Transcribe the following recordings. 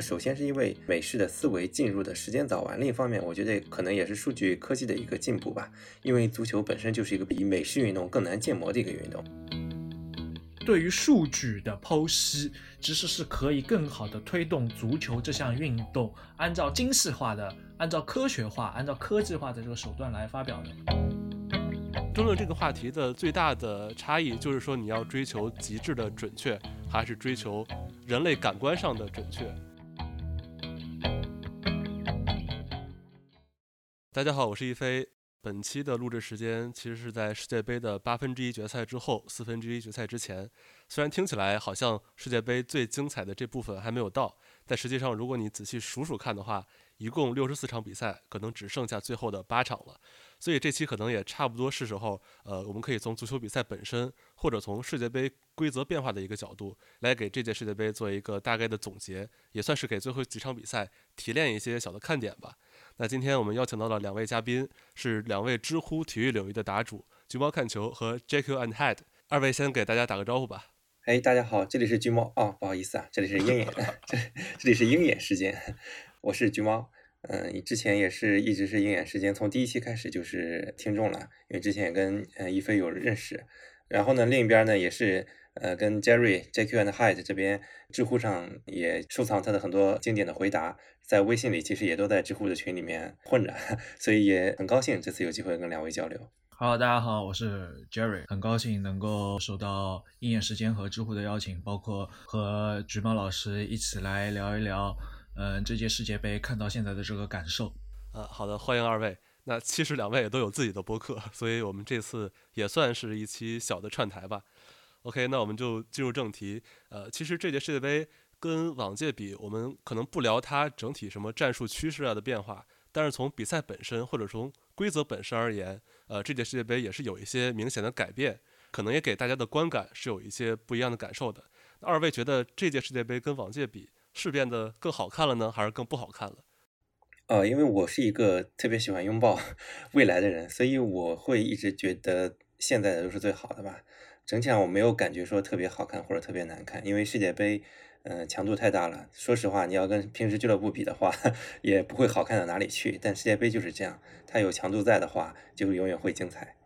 首先是因为美式的思维进入的时间早晚，另一方面，我觉得可能也是数据科技的一个进步吧。因为足球本身就是一个比美式运动更难建模的一个运动。对于数据的剖析，其实是可以更好的推动足球这项运动，按照精细化的、按照科学化、按照科技化的这个手段来发表的。争论这个话题的最大的差异，就是说你要追求极致的准确，还是追求人类感官上的准确。大家好，我是一飞。本期的录制时间其实是在世界杯的八分之一决赛之后，四分之一决赛之前。虽然听起来好像世界杯最精彩的这部分还没有到，但实际上如果你仔细数数看的话，一共六十四场比赛，可能只剩下最后的八场了。所以这期可能也差不多是时候，呃，我们可以从足球比赛本身，或者从世界杯规则变化的一个角度，来给这届世界杯做一个大概的总结，也算是给最后几场比赛提炼一些小的看点吧。那今天我们邀请到了两位嘉宾，是两位知乎体育领域的答主，橘猫看球和 JQ and Head。二位先给大家打个招呼吧。哎，大家好，这里是橘猫哦，不好意思啊，这里是鹰眼，这这里是鹰眼时间，我是橘猫。嗯，之前也是一直是鹰眼时间，从第一期开始就是听众了，因为之前也跟嗯一飞有认识。然后呢，另一边呢也是。呃，跟 Jerry、JQ and Hyde 这边知乎上也收藏他的很多经典的回答，在微信里其实也都在知乎的群里面混着，所以也很高兴这次有机会跟两位交流。好，大家好，我是 Jerry，很高兴能够收到鹰眼时间和知乎的邀请，包括和橘猫老师一起来聊一聊，嗯，这届世界杯看到现在的这个感受。呃，好的，欢迎二位。那其实两位也都有自己的播客，所以我们这次也算是一期小的串台吧。OK，那我们就进入正题。呃，其实这届世界杯跟往届比，我们可能不聊它整体什么战术趋势啊的变化，但是从比赛本身或者从规则本身而言，呃，这届世界杯也是有一些明显的改变，可能也给大家的观感是有一些不一样的感受的。二位觉得这届世界杯跟往届比是变得更好看了呢，还是更不好看了？呃，因为我是一个特别喜欢拥抱 未来的人，所以我会一直觉得现在的都是最好的吧。整体上我没有感觉说特别好看或者特别难看，因为世界杯，嗯，强度太大了。说实话，你要跟平时俱乐部比的话，也不会好看到哪里去。但世界杯就是这样，它有强度在的话，就永远会精彩。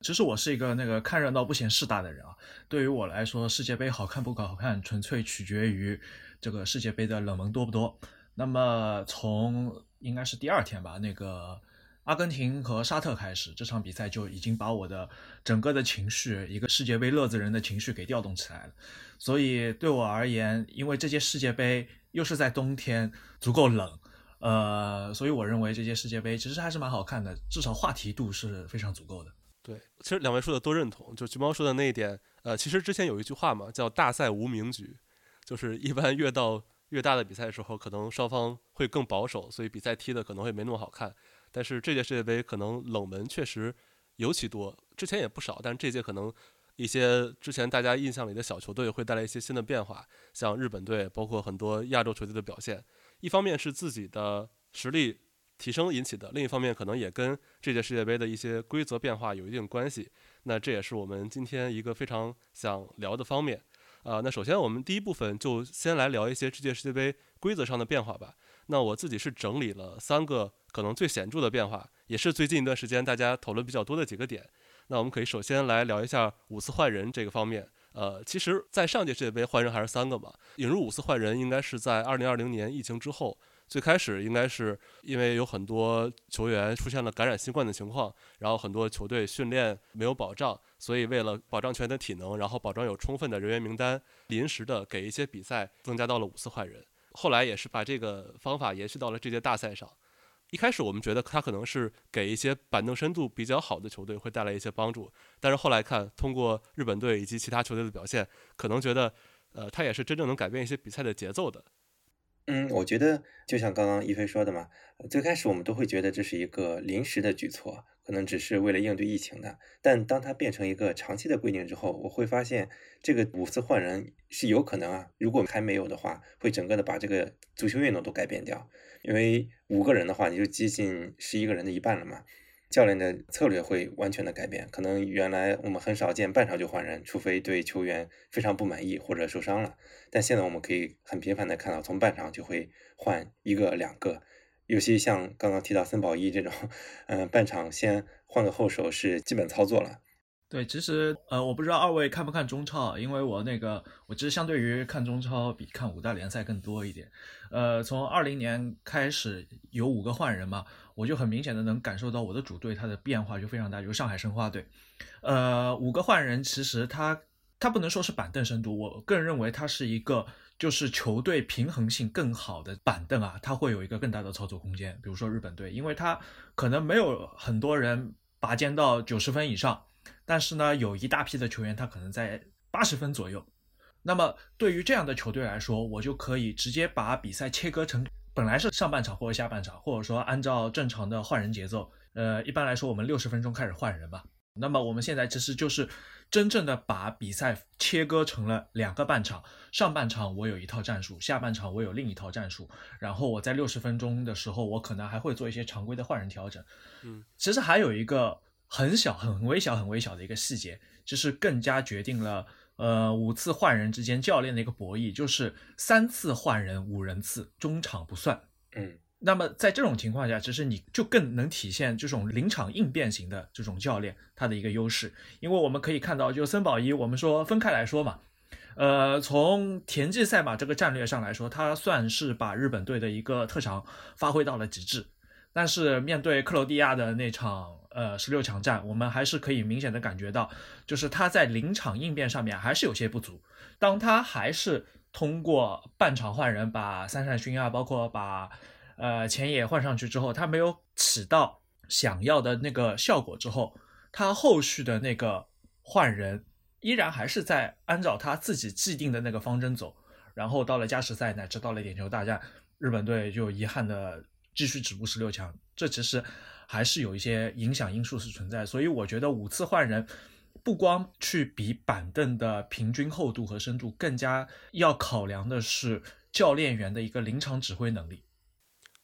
其实我是一个那个看热闹不嫌事大的人啊。对于我来说，世界杯好看不好看，纯粹取决于这个世界杯的冷门多不多。那么从应该是第二天吧，那个。阿根廷和沙特开始这场比赛就已经把我的整个的情绪，一个世界杯乐子人的情绪给调动起来了。所以对我而言，因为这届世界杯又是在冬天，足够冷，呃，所以我认为这届世界杯其实还是蛮好看的，至少话题度是非常足够的。对，其实两位说的都认同，就橘猫说的那一点，呃，其实之前有一句话嘛，叫“大赛无名局”，就是一般越到越大的比赛的时候，可能双方会更保守，所以比赛踢的可能会没那么好看。但是这届世界杯可能冷门确实尤其多，之前也不少，但这届可能一些之前大家印象里的小球队会带来一些新的变化，像日本队，包括很多亚洲球队的表现，一方面是自己的实力提升引起的，另一方面可能也跟这届世界杯的一些规则变化有一定关系。那这也是我们今天一个非常想聊的方面。啊，那首先我们第一部分就先来聊一些这届世界杯规则上的变化吧。那我自己是整理了三个。可能最显著的变化，也是最近一段时间大家讨论比较多的几个点。那我们可以首先来聊一下五次换人这个方面。呃，其实，在上届世界杯换人还是三个嘛。引入五次换人应该是在2020年疫情之后。最开始应该是因为有很多球员出现了感染新冠的情况，然后很多球队训练没有保障，所以为了保障球员的体能，然后保障有充分的人员名单，临时的给一些比赛增加到了五次换人。后来也是把这个方法延续到了这届大赛上。一开始我们觉得他可能是给一些板凳深度比较好的球队会带来一些帮助，但是后来看通过日本队以及其他球队的表现，可能觉得，呃，他也是真正能改变一些比赛的节奏的。嗯，我觉得就像刚刚一飞说的嘛，最开始我们都会觉得这是一个临时的举措，可能只是为了应对疫情的。但当它变成一个长期的规定之后，我会发现这个五次换人是有可能啊，如果还没有的话，会整个的把这个足球运动都改变掉。因为五个人的话，你就接近十一个人的一半了嘛。教练的策略会完全的改变。可能原来我们很少见半场就换人，除非对球员非常不满意或者受伤了。但现在我们可以很频繁的看到，从半场就会换一个、两个。尤其像刚刚提到森保一这种，嗯，半场先换个后手是基本操作了。对，其实呃，我不知道二位看不看中超，因为我那个我其实相对于看中超比看五大联赛更多一点。呃，从二零年开始有五个换人嘛，我就很明显的能感受到我的主队它的变化就非常大，就是上海申花队。呃，五个换人其实它它不能说是板凳深度，我个人认为它是一个就是球队平衡性更好的板凳啊，它会有一个更大的操作空间。比如说日本队，因为它可能没有很多人拔尖到九十分以上。但是呢，有一大批的球员他可能在八十分左右，那么对于这样的球队来说，我就可以直接把比赛切割成本来是上半场或者下半场，或者说按照正常的换人节奏，呃，一般来说我们六十分钟开始换人嘛。那么我们现在其实就是真正的把比赛切割成了两个半场，上半场我有一套战术，下半场我有另一套战术，然后我在六十分钟的时候，我可能还会做一些常规的换人调整。嗯，其实还有一个。很小、很微小、很微小的一个细节，就是更加决定了呃五次换人之间教练的一个博弈，就是三次换人五人次，中场不算。嗯，那么在这种情况下，其实你就更能体现这种临场应变型的这种教练他的一个优势，因为我们可以看到，就森保一，我们说分开来说嘛，呃，从田忌赛马这个战略上来说，他算是把日本队的一个特长发挥到了极致，但是面对克罗地亚的那场。呃，十六强战，我们还是可以明显的感觉到，就是他在临场应变上面还是有些不足。当他还是通过半场换人，把三善勋啊，包括把呃前野换上去之后，他没有起到想要的那个效果之后，他后续的那个换人依然还是在按照他自己既定的那个方针走。然后到了加时赛，乃至到了点球大战，日本队就遗憾的继续止步十六强。这其实。还是有一些影响因素是存在，所以我觉得五次换人，不光去比板凳的平均厚度和深度，更加要考量的是教练员的一个临场指挥能力。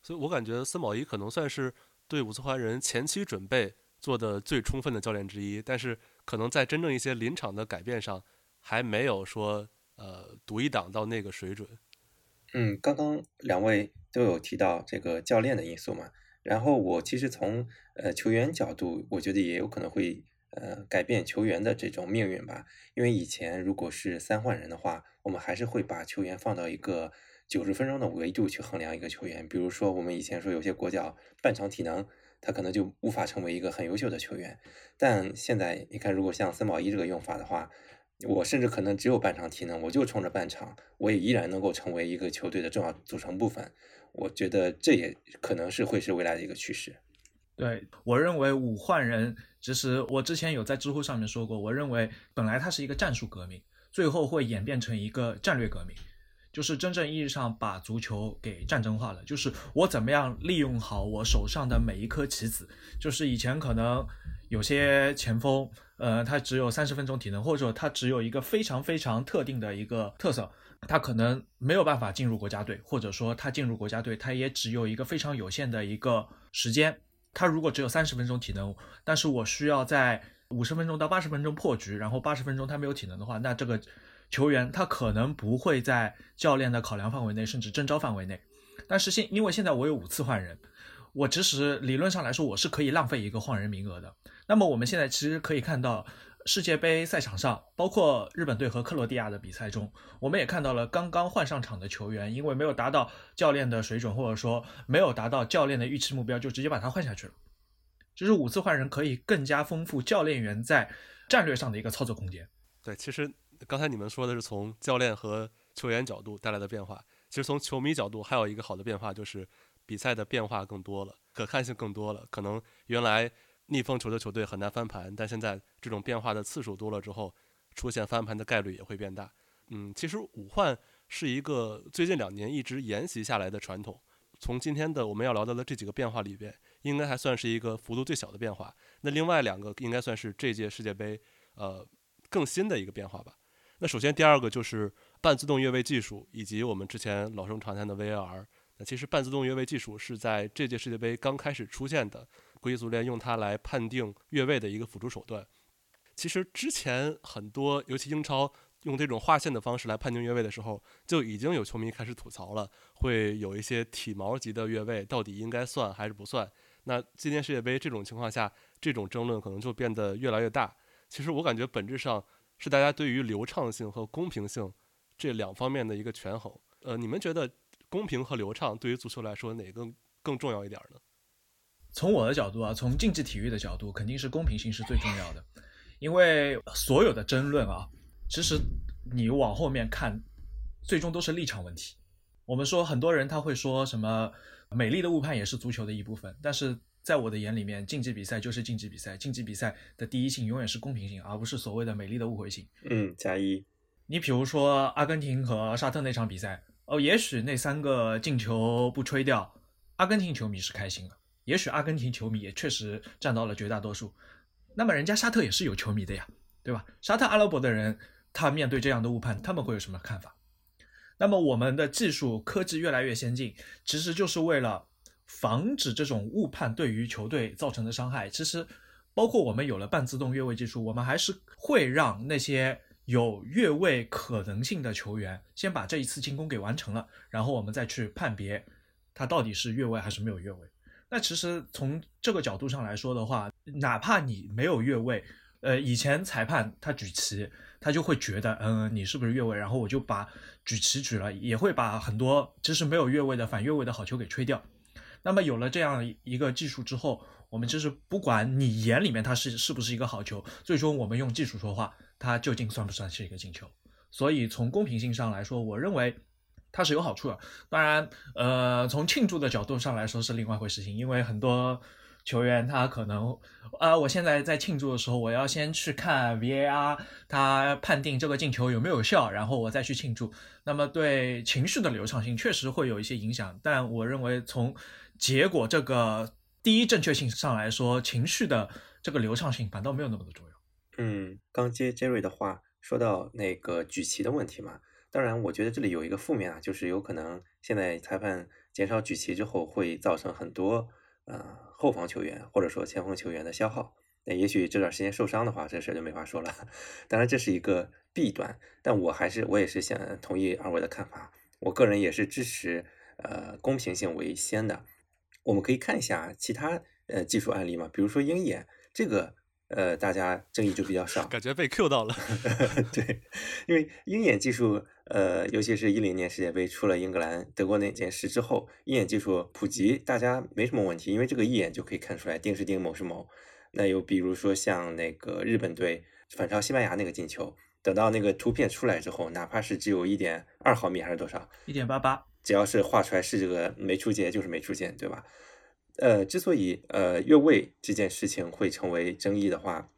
所以我感觉森保一可能算是对五次换人前期准备做的最充分的教练之一，但是可能在真正一些临场的改变上，还没有说呃独一档到那个水准。嗯，刚刚两位都有提到这个教练的因素嘛。然后我其实从呃球员角度，我觉得也有可能会呃改变球员的这种命运吧。因为以前如果是三换人的话，我们还是会把球员放到一个九十分钟的维度去衡量一个球员。比如说我们以前说有些国脚半场体能，他可能就无法成为一个很优秀的球员。但现在你看，如果像森保一这个用法的话，我甚至可能只有半场体能，我就冲着半场，我也依然能够成为一个球队的重要组成部分。我觉得这也可能是会是未来的一个趋势。对我认为五换人，其实我之前有在知乎上面说过，我认为本来它是一个战术革命，最后会演变成一个战略革命，就是真正意义上把足球给战争化了。就是我怎么样利用好我手上的每一颗棋子。就是以前可能有些前锋，呃，他只有三十分钟体能，或者他只有一个非常非常特定的一个特色。他可能没有办法进入国家队，或者说他进入国家队，他也只有一个非常有限的一个时间。他如果只有三十分钟体能，但是我需要在五十分钟到八十分钟破局，然后八十分钟他没有体能的话，那这个球员他可能不会在教练的考量范围内，甚至征召范围内。但是现因为现在我有五次换人，我其实理论上来说我是可以浪费一个换人名额的。那么我们现在其实可以看到。世界杯赛场上，包括日本队和克罗地亚的比赛中，我们也看到了刚刚换上场的球员，因为没有达到教练的水准，或者说没有达到教练的预期目标，就直接把他换下去了。就是五次换人可以更加丰富教练员在战略上的一个操作空间。对，其实刚才你们说的是从教练和球员角度带来的变化，其实从球迷角度还有一个好的变化，就是比赛的变化更多了，可看性更多了。可能原来。逆风球的球队很难翻盘，但现在这种变化的次数多了之后，出现翻盘的概率也会变大。嗯，其实五换是一个最近两年一直沿袭下来的传统。从今天的我们要聊到的这几个变化里边，应该还算是一个幅度最小的变化。那另外两个应该算是这届世界杯呃更新的一个变化吧。那首先第二个就是半自动越位技术，以及我们之前老生常谈的 VAR。那其实半自动越位技术是在这届世界杯刚开始出现的。国际足联用它来判定越位的一个辅助手段。其实之前很多，尤其英超用这种划线的方式来判定越位的时候，就已经有球迷开始吐槽了，会有一些体毛级的越位，到底应该算还是不算？那今年世界杯这种情况下，这种争论可能就变得越来越大。其实我感觉本质上是大家对于流畅性和公平性这两方面的一个权衡。呃，你们觉得公平和流畅对于足球来说哪个更重要一点呢？从我的角度啊，从竞技体育的角度，肯定是公平性是最重要的。因为所有的争论啊，其实你往后面看，最终都是立场问题。我们说很多人他会说什么美丽的误判也是足球的一部分，但是在我的眼里面，竞技比赛就是竞技比赛，竞技比赛的第一性永远是公平性，而不是所谓的美丽的误会性。嗯，加一。你比如说阿根廷和沙特那场比赛，哦，也许那三个进球不吹掉，阿根廷球迷是开心了，也许阿根廷球迷也确实占到了绝大多数。那么人家沙特也是有球迷的呀，对吧？沙特阿拉伯的人，他面对这样的误判，他们会有什么看法？那么我们的技术科技越来越先进，其实就是为了防止这种误判对于球队造成的伤害。其实，包括我们有了半自动越位技术，我们还是会让那些有越位可能性的球员先把这一次进攻给完成了，然后我们再去判别他到底是越位还是没有越位。那其实从这个角度上来说的话，哪怕你没有越位，呃，以前裁判他举旗，他就会觉得，嗯，你是不是越位？然后我就把举旗举了，也会把很多其实没有越位的反越位的好球给吹掉。那么有了这样一个技术之后，我们就是不管你眼里面它是是不是一个好球，最终我们用技术说话，它究竟算不算是一个进球？所以从公平性上来说，我认为。它是有好处的，当然，呃，从庆祝的角度上来说是另外一回事情，因为很多球员他可能，呃，我现在在庆祝的时候，我要先去看 VAR，他判定这个进球有没有效，然后我再去庆祝，那么对情绪的流畅性确实会有一些影响，但我认为从结果这个第一正确性上来说，情绪的这个流畅性反倒没有那么的重要。嗯，刚接 Jerry 的话，说到那个举旗的问题嘛。当然，我觉得这里有一个负面啊，就是有可能现在裁判减少举旗之后，会造成很多呃后防球员或者说前锋球员的消耗。那也许这段时间受伤的话，这事就没法说了。当然，这是一个弊端，但我还是我也是想同意二位的看法。我个人也是支持呃公平性为先的。我们可以看一下其他呃技术案例嘛，比如说鹰眼这个。呃，大家争议就比较少，感觉被 Q 到了。对，因为鹰眼技术，呃，尤其是一零年世界杯出了英格兰、德国那件事之后，鹰眼技术普及，大家没什么问题，因为这个一眼就可以看出来，丁是丁，某是某。那又比如说像那个日本队反超西班牙那个进球，等到那个图片出来之后，哪怕是只有一点二毫米还是多少，一点八八，只要是画出来是这个没出界，就是没出界，对吧？呃，之所以呃越位这件事情会成为争议的话，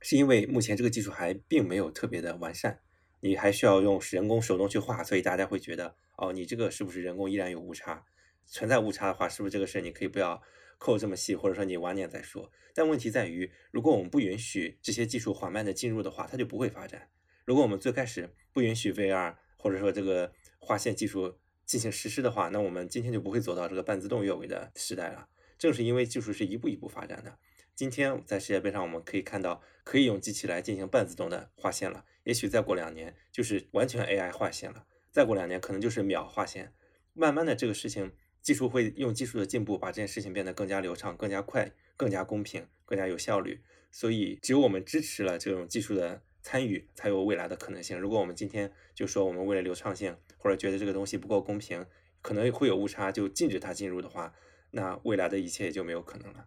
是因为目前这个技术还并没有特别的完善，你还需要用人工手动去画，所以大家会觉得哦，你这个是不是人工依然有误差？存在误差的话，是不是这个事你可以不要扣这么细，或者说你晚点再说？但问题在于，如果我们不允许这些技术缓慢的进入的话，它就不会发展。如果我们最开始不允许 VR 或者说这个划线技术，进行实施的话，那我们今天就不会走到这个半自动越位的时代了。正是因为技术是一步一步发展的，今天在世界杯上我们可以看到，可以用机器来进行半自动的划线了。也许再过两年就是完全 AI 划线了，再过两年可能就是秒划线。慢慢的，这个事情技术会用技术的进步，把这件事情变得更加流畅、更加快、更加公平、更加有效率。所以，只有我们支持了这种技术的参与，才有未来的可能性。如果我们今天就说我们为了流畅性，或者觉得这个东西不够公平，可能会有误差，就禁止它进入的话，那未来的一切也就没有可能了。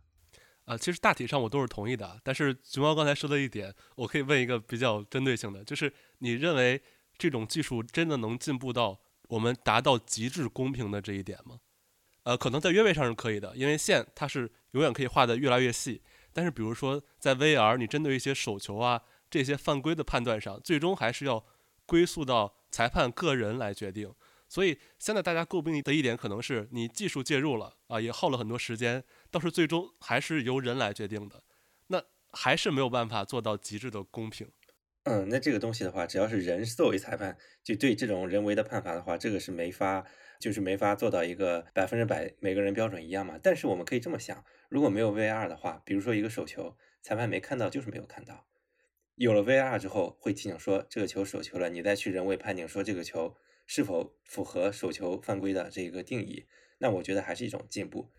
啊，其实大体上我都是同意的。但是熊猫刚才说的一点，我可以问一个比较针对性的，就是你认为这种技术真的能进步到我们达到极致公平的这一点吗？呃，可能在约位上是可以的，因为线它是永远可以画的越来越细。但是比如说在 VR，你针对一些手球啊这些犯规的判断上，最终还是要归宿到。裁判个人来决定，所以现在大家诟病的一点可能是你技术介入了啊，也耗了很多时间，倒是最终还是由人来决定的，那还是没有办法做到极致的公平。嗯，那这个东西的话，只要是人作为裁判，就对这种人为的判罚的话，这个是没法，就是没法做到一个百分之百每个人标准一样嘛。但是我们可以这么想，如果没有 V R 的话，比如说一个手球，裁判没看到就是没有看到。有了 VR 之后，会提醒说这个球手球了，你再去人为判定说这个球是否符合手球犯规的这个定义，那我觉得还是一种进步。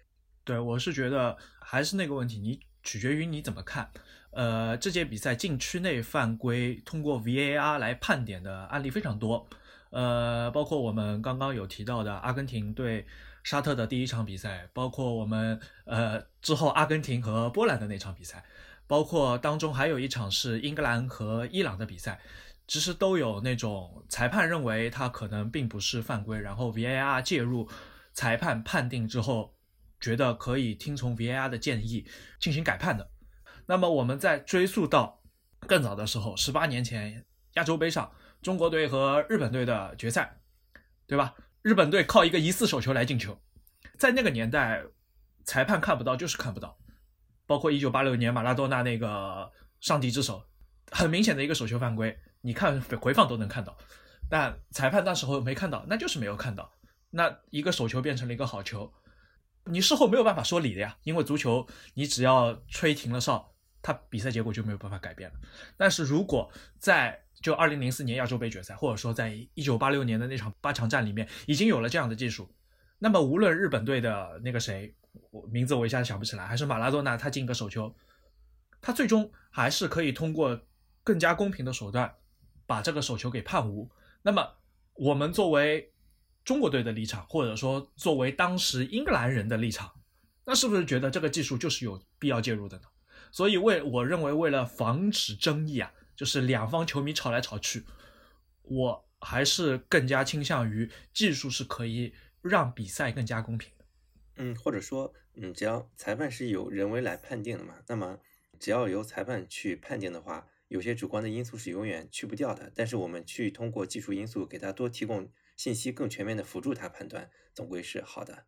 对，我是觉得还是那个问题，你取决于你怎么看。呃，这届比赛禁区内犯规通过 VAR 来判点的案例非常多，呃，包括我们刚刚有提到的阿根廷对沙特的第一场比赛，包括我们呃之后阿根廷和波兰的那场比赛，包括当中还有一场是英格兰和伊朗的比赛，其实都有那种裁判认为他可能并不是犯规，然后 VAR 介入，裁判判定之后，觉得可以听从 VAR 的建议进行改判的。那么我们再追溯到更早的时候，十八年前亚洲杯上，中国队和日本队的决赛，对吧？日本队靠一个疑似手球来进球，在那个年代，裁判看不到就是看不到。包括一九八六年马拉多纳那个上帝之手，很明显的一个手球犯规，你看回放都能看到，但裁判那时候没看到，那就是没有看到。那一个手球变成了一个好球，你事后没有办法说理的呀，因为足球你只要吹停了哨。他比赛结果就没有办法改变了。但是如果在就二零零四年亚洲杯决赛，或者说在一九八六年的那场八强战里面，已经有了这样的技术，那么无论日本队的那个谁，我名字我一下子想不起来，还是马拉多纳他进个手球，他最终还是可以通过更加公平的手段把这个手球给判无。那么我们作为中国队的立场，或者说作为当时英格兰人的立场，那是不是觉得这个技术就是有必要介入的呢？所以，为我认为，为了防止争议啊，就是两方球迷吵来吵去，我还是更加倾向于技术是可以让比赛更加公平。嗯，或者说，嗯，只要裁判是由人为来判定的嘛，那么只要由裁判去判定的话，有些主观的因素是永远去不掉的。但是我们去通过技术因素给他多提供信息，更全面的辅助他判断，总归是好的。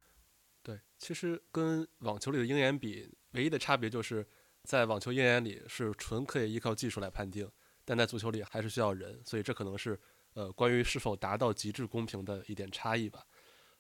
对，其实跟网球里的鹰眼比，唯一的差别就是。在网球鹰眼里是纯可以依靠技术来判定，但在足球里还是需要人，所以这可能是呃关于是否达到极致公平的一点差异吧。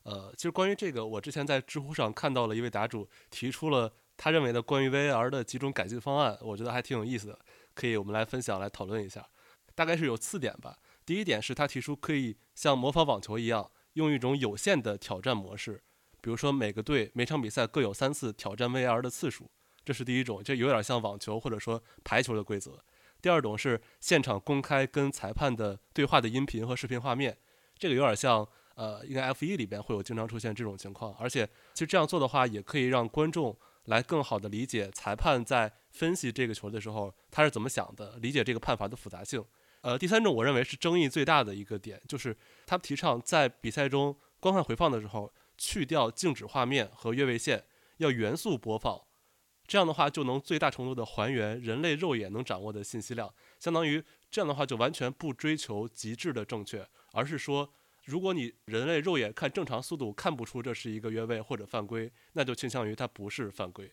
呃，其实关于这个，我之前在知乎上看到了一位答主提出了他认为的关于 VR 的几种改进方案，我觉得还挺有意思的，可以我们来分享来讨论一下。大概是有四点吧。第一点是他提出可以像模仿网球一样，用一种有限的挑战模式，比如说每个队每场比赛各有三次挑战 VR 的次数。这是第一种，这有点像网球或者说排球的规则。第二种是现场公开跟裁判的对话的音频和视频画面，这个有点像呃，应该 F 一里边会有经常出现这种情况。而且其实这样做的话，也可以让观众来更好的理解裁判在分析这个球的时候他是怎么想的，理解这个判罚的复杂性。呃，第三种我认为是争议最大的一个点，就是他提倡在比赛中观看回放的时候去掉静止画面和越位线，要原速播放。这样的话就能最大程度的还原人类肉眼能掌握的信息量，相当于这样的话就完全不追求极致的正确，而是说，如果你人类肉眼看正常速度看不出这是一个越位或者犯规，那就倾向于它不是犯规。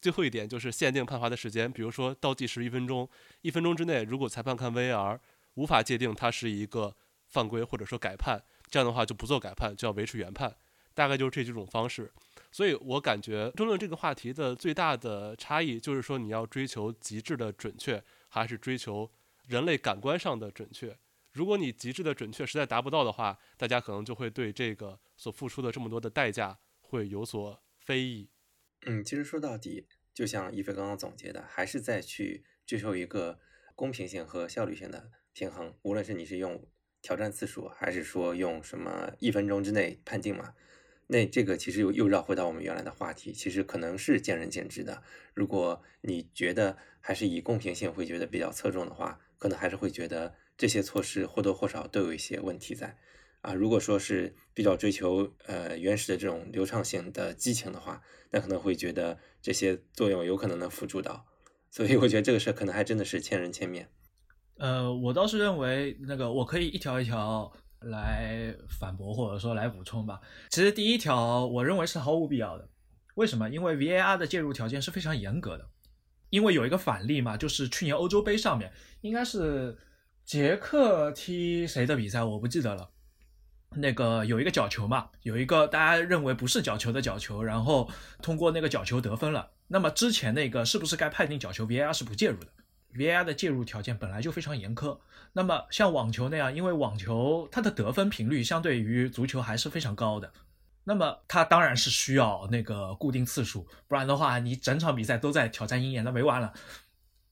最后一点就是限定判罚的时间，比如说倒计时一分钟，一分钟之内如果裁判看 VAR 无法界定它是一个犯规或者说改判，这样的话就不做改判，就要维持原判，大概就是这几种方式。所以我感觉争论这个话题的最大的差异，就是说你要追求极致的准确，还是追求人类感官上的准确。如果你极致的准确实在达不到的话，大家可能就会对这个所付出的这么多的代价会有所非议。嗯，其实说到底，就像一飞刚刚总结的，还是在去追求一个公平性和效率性的平衡。无论是你是用挑战次数，还是说用什么一分钟之内判定嘛。那这个其实又又绕回到我们原来的话题，其实可能是见仁见智的。如果你觉得还是以公平性会觉得比较侧重的话，可能还是会觉得这些措施或多或少都有一些问题在。啊，如果说是比较追求呃原始的这种流畅性的激情的话，那可能会觉得这些作用有可能能辅助到。所以我觉得这个事可能还真的是千人千面。呃，我倒是认为那个我可以一条一条。来反驳或者说来补充吧。其实第一条，我认为是毫无必要的。为什么？因为 VAR 的介入条件是非常严格的。因为有一个反例嘛，就是去年欧洲杯上面，应该是捷克踢谁的比赛我不记得了。那个有一个角球嘛，有一个大家认为不是角球的角球，然后通过那个角球得分了。那么之前那个是不是该判定角球？VAR 是不介入的，VAR 的介入条件本来就非常严苛。那么像网球那样，因为网球它的得分频率相对于足球还是非常高的，那么它当然是需要那个固定次数，不然的话你整场比赛都在挑战鹰眼，那没完了。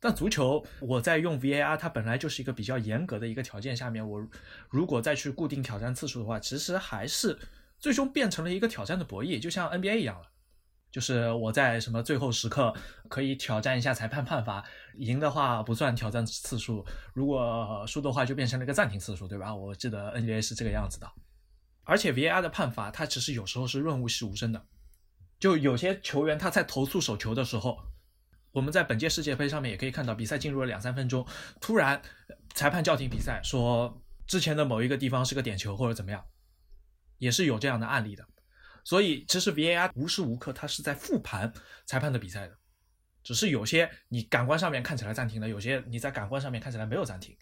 但足球，我在用 VAR，它本来就是一个比较严格的一个条件下面，我如果再去固定挑战次数的话，其实还是最终变成了一个挑战的博弈，就像 NBA 一样了。就是我在什么最后时刻可以挑战一下裁判判罚，赢的话不算挑战次数，如果输的话就变成了一个暂停次数，对吧？我记得 NBA 是这个样子的。而且 VAR 的判罚，它其实有时候是润物细无声的，就有些球员他在投诉手球的时候。我们在本届世界杯上面也可以看到，比赛进入了两三分钟，突然裁判叫停比赛，说之前的某一个地方是个点球或者怎么样，也是有这样的案例的。所以其实 VAR 无时无刻它是在复盘裁判的比赛的，只是有些你感官上面看起来暂停了，有些你在感官上面看起来没有暂停。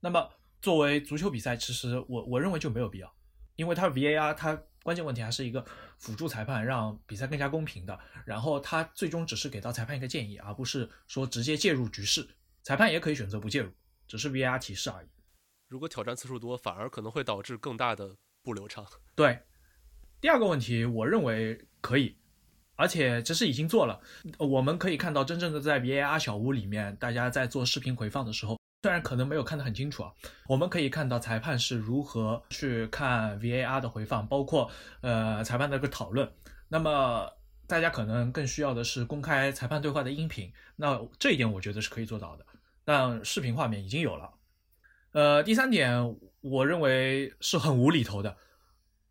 那么作为足球比赛，其实我我认为就没有必要，因为它 VAR 它。关键问题还是一个辅助裁判，让比赛更加公平的。然后他最终只是给到裁判一个建议，而不是说直接介入局势。裁判也可以选择不介入，只是 VAR 提示而已。如果挑战次数多，反而可能会导致更大的不流畅。对，第二个问题，我认为可以，而且这是已经做了。我们可以看到，真正的在 VAR 小屋里面，大家在做视频回放的时候。虽然可能没有看得很清楚啊，我们可以看到裁判是如何去看 VAR 的回放，包括呃裁判的一个讨论。那么大家可能更需要的是公开裁判对话的音频。那这一点我觉得是可以做到的，但视频画面已经有了。呃，第三点我认为是很无厘头的，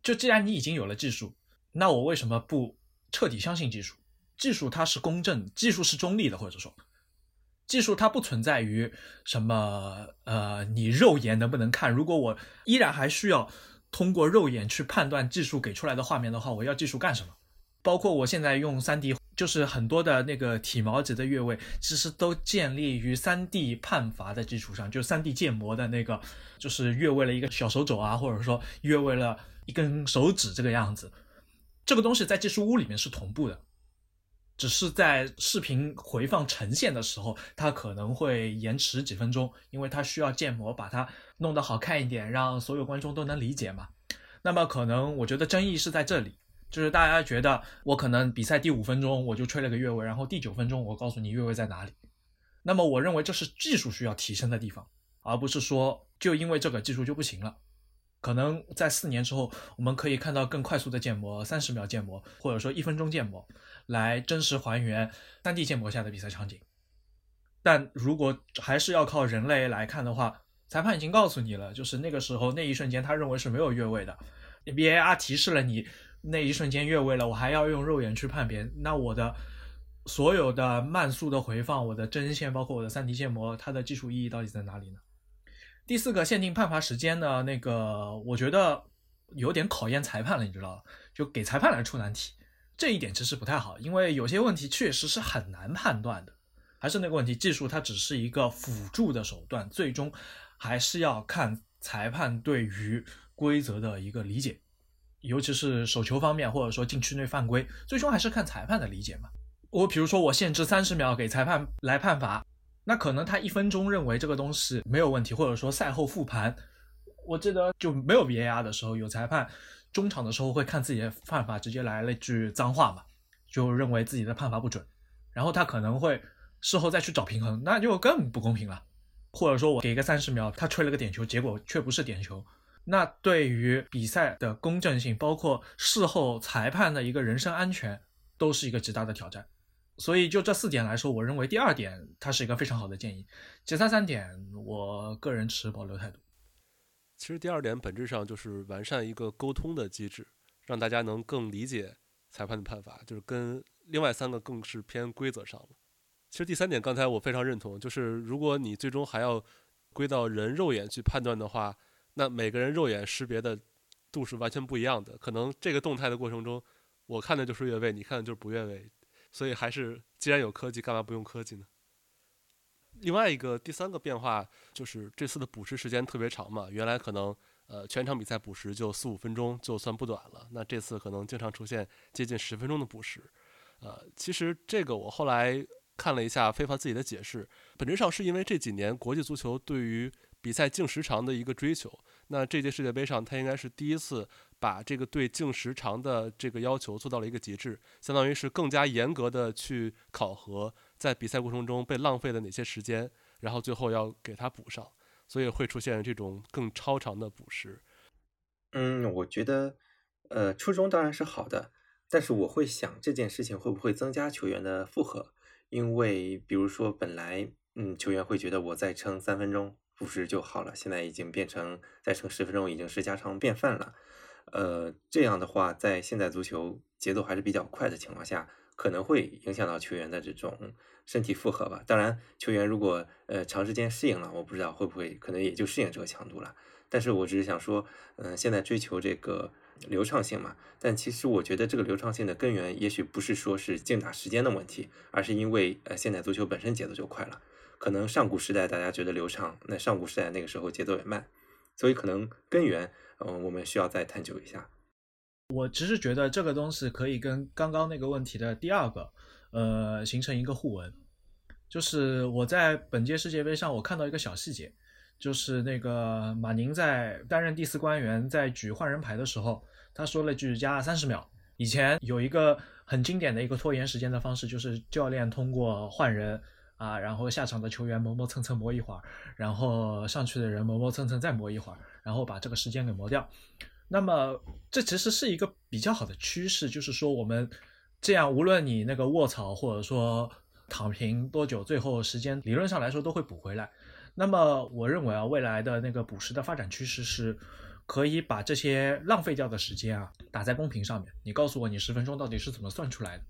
就既然你已经有了技术，那我为什么不彻底相信技术？技术它是公正，技术是中立的，或者说。技术它不存在于什么呃，你肉眼能不能看？如果我依然还需要通过肉眼去判断技术给出来的画面的话，我要技术干什么？包括我现在用三 D，就是很多的那个体毛级的越位，其实都建立于三 D 判罚的基础上，就三 D 建模的那个，就是越位了一个小手肘啊，或者说越位了一根手指这个样子，这个东西在技术屋里面是同步的。只是在视频回放呈现的时候，它可能会延迟几分钟，因为它需要建模把它弄得好看一点，让所有观众都能理解嘛。那么可能我觉得争议是在这里，就是大家觉得我可能比赛第五分钟我就吹了个越位，然后第九分钟我告诉你越位在哪里。那么我认为这是技术需要提升的地方，而不是说就因为这个技术就不行了。可能在四年之后，我们可以看到更快速的建模，三十秒建模，或者说一分钟建模。来真实还原 3D 建模下的比赛场景，但如果还是要靠人类来看的话，裁判已经告诉你了，就是那个时候那一瞬间他认为是没有越位的，VAR 提示了你那一瞬间越位了，我还要用肉眼去判别，那我的所有的慢速的回放，我的针线，包括我的 3D 建模，它的技术意义到底在哪里呢？第四个限定判罚时间呢，那个我觉得有点考验裁判了，你知道就给裁判来出难题。这一点其实不太好，因为有些问题确实是很难判断的。还是那个问题，技术它只是一个辅助的手段，最终还是要看裁判对于规则的一个理解，尤其是手球方面，或者说禁区内犯规，最终还是看裁判的理解嘛。我比如说我限制三十秒给裁判来判罚，那可能他一分钟认为这个东西没有问题，或者说赛后复盘，我记得就没有 VAR 的时候有裁判。中场的时候会看自己的判罚，直接来了句脏话嘛，就认为自己的判罚不准，然后他可能会事后再去找平衡，那就更不公平了。或者说我给个三十秒，他吹了个点球，结果却不是点球，那对于比赛的公正性，包括事后裁判的一个人身安全，都是一个极大的挑战。所以就这四点来说，我认为第二点它是一个非常好的建议，其他三点我个人持保留态度。其实第二点本质上就是完善一个沟通的机制，让大家能更理解裁判的判罚，就是跟另外三个更是偏规则上了。其实第三点刚才我非常认同，就是如果你最终还要归到人肉眼去判断的话，那每个人肉眼识别的度是完全不一样的。可能这个动态的过程中，我看的就是越位，你看的就是不越位。所以还是既然有科技，干嘛不用科技呢？另外一个第三个变化就是这次的补时时间特别长嘛，原来可能呃全场比赛补时就四五分钟就算不短了，那这次可能经常出现接近十分钟的补时。呃，其实这个我后来看了一下非法自己的解释，本质上是因为这几年国际足球对于比赛净时长的一个追求。那这届世界杯上，他应该是第一次把这个对净时长的这个要求做到了一个极致，相当于是更加严格的去考核在比赛过程中被浪费了哪些时间，然后最后要给它补上，所以会出现这种更超长的补时。嗯，我觉得，呃，初衷当然是好的。但是我会想这件事情会不会增加球员的负荷？因为比如说本来嗯球员会觉得我再撑三分钟补时就好了，现在已经变成再撑十分钟已经是家常便饭了。呃，这样的话在现在足球节奏还是比较快的情况下，可能会影响到球员的这种身体负荷吧。当然，球员如果呃长时间适应了，我不知道会不会可能也就适应这个强度了。但是我只是想说，嗯，现在追求这个。流畅性嘛，但其实我觉得这个流畅性的根源，也许不是说是竞打时间的问题，而是因为呃现在足球本身节奏就快了。可能上古时代大家觉得流畅，那上古时代那个时候节奏也慢，所以可能根源，嗯，我们需要再探究一下。我其实觉得这个东西可以跟刚刚那个问题的第二个，呃，形成一个互文。就是我在本届世界杯上，我看到一个小细节。就是那个马宁在担任第四官员，在举换人牌的时候，他说了句加三十秒。以前有一个很经典的一个拖延时间的方式，就是教练通过换人啊，然后下场的球员磨磨蹭蹭磨一会儿，然后上去的人磨磨蹭蹭再磨一会儿，然后把这个时间给磨掉。那么这其实是一个比较好的趋势，就是说我们这样，无论你那个卧槽或者说躺平多久，最后时间理论上来说都会补回来。那么我认为啊，未来的那个补时的发展趋势是，可以把这些浪费掉的时间啊打在公屏上面。你告诉我，你十分钟到底是怎么算出来的，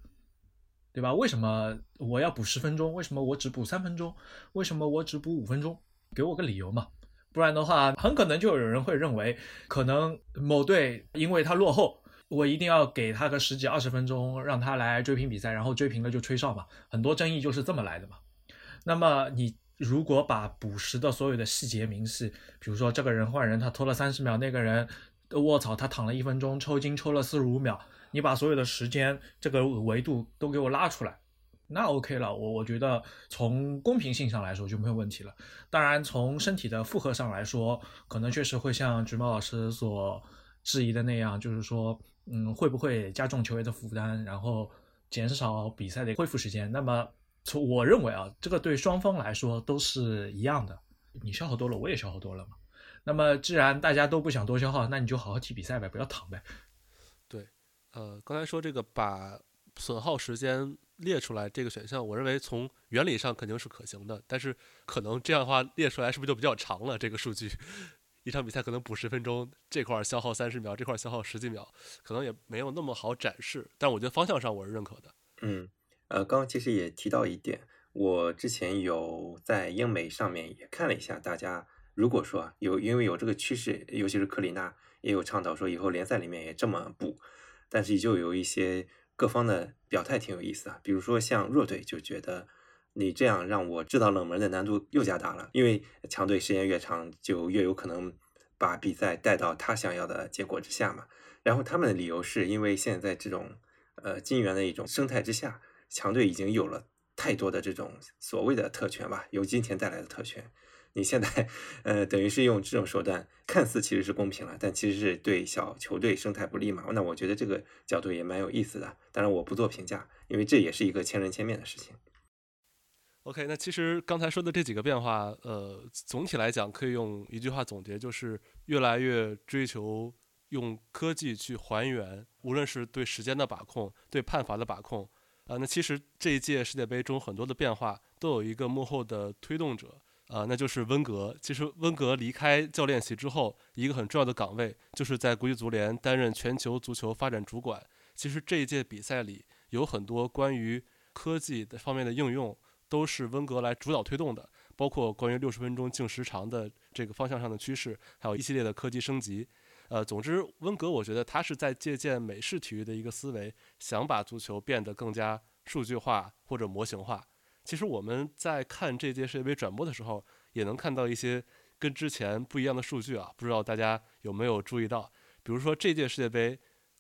对吧？为什么我要补十分钟？为什么我只补三分钟？为什么我只补五分钟？给我个理由嘛！不然的话，很可能就有人会认为，可能某队因为他落后，我一定要给他个十几二十分钟，让他来追平比赛，然后追平了就吹哨嘛。很多争议就是这么来的嘛。那么你。如果把补时的所有的细节明细，比如说这个人换人他拖了三十秒，那个人卧槽他躺了一分钟，抽筋抽了四十五秒，你把所有的时间这个维度都给我拉出来，那 OK 了。我我觉得从公平性上来说就没有问题了。当然从身体的负荷上来说，可能确实会像橘猫老师所质疑的那样，就是说，嗯，会不会加重球员的负担，然后减少比赛的恢复时间？那么。从我认为啊，这个对双方来说都是一样的，你消耗多了，我也消耗多了嘛。那么既然大家都不想多消耗，那你就好好踢比赛呗，不要躺呗。对，呃，刚才说这个把损耗时间列出来这个选项，我认为从原理上肯定是可行的，但是可能这样的话列出来是不是就比较长了？这个数据，一场比赛可能补十分钟，这块消耗三十秒，这块消耗十几秒，可能也没有那么好展示。但我觉得方向上我是认可的。嗯。呃，刚刚其实也提到一点，我之前有在英媒上面也看了一下，大家如果说有因为有这个趋势，尤其是克里纳也有倡导说以后联赛里面也这么补，但是就有一些各方的表态挺有意思啊，比如说像弱队就觉得你这样让我制造冷门的难度又加大了，因为强队时间越长就越有可能把比赛带到他想要的结果之下嘛，然后他们的理由是因为现在这种呃金元的一种生态之下。强队已经有了太多的这种所谓的特权吧，由金钱带来的特权。你现在，呃，等于是用这种手段，看似其实是公平了，但其实是对小球队生态不利嘛。那我觉得这个角度也蛮有意思的。当然，我不做评价，因为这也是一个千人千面的事情。OK，那其实刚才说的这几个变化，呃，总体来讲可以用一句话总结，就是越来越追求用科技去还原，无论是对时间的把控，对判罚的把控。啊，那其实这一届世界杯中很多的变化都有一个幕后的推动者，啊，那就是温格。其实温格离开教练席之后，一个很重要的岗位就是在国际足联担任全球足球发展主管。其实这一届比赛里有很多关于科技的方面的应用，都是温格来主导推动的，包括关于六十分钟净时长的这个方向上的趋势，还有一系列的科技升级。呃，总之，温格我觉得他是在借鉴美式体育的一个思维，想把足球变得更加数据化或者模型化。其实我们在看这届世界杯转播的时候，也能看到一些跟之前不一样的数据啊，不知道大家有没有注意到？比如说这届世界杯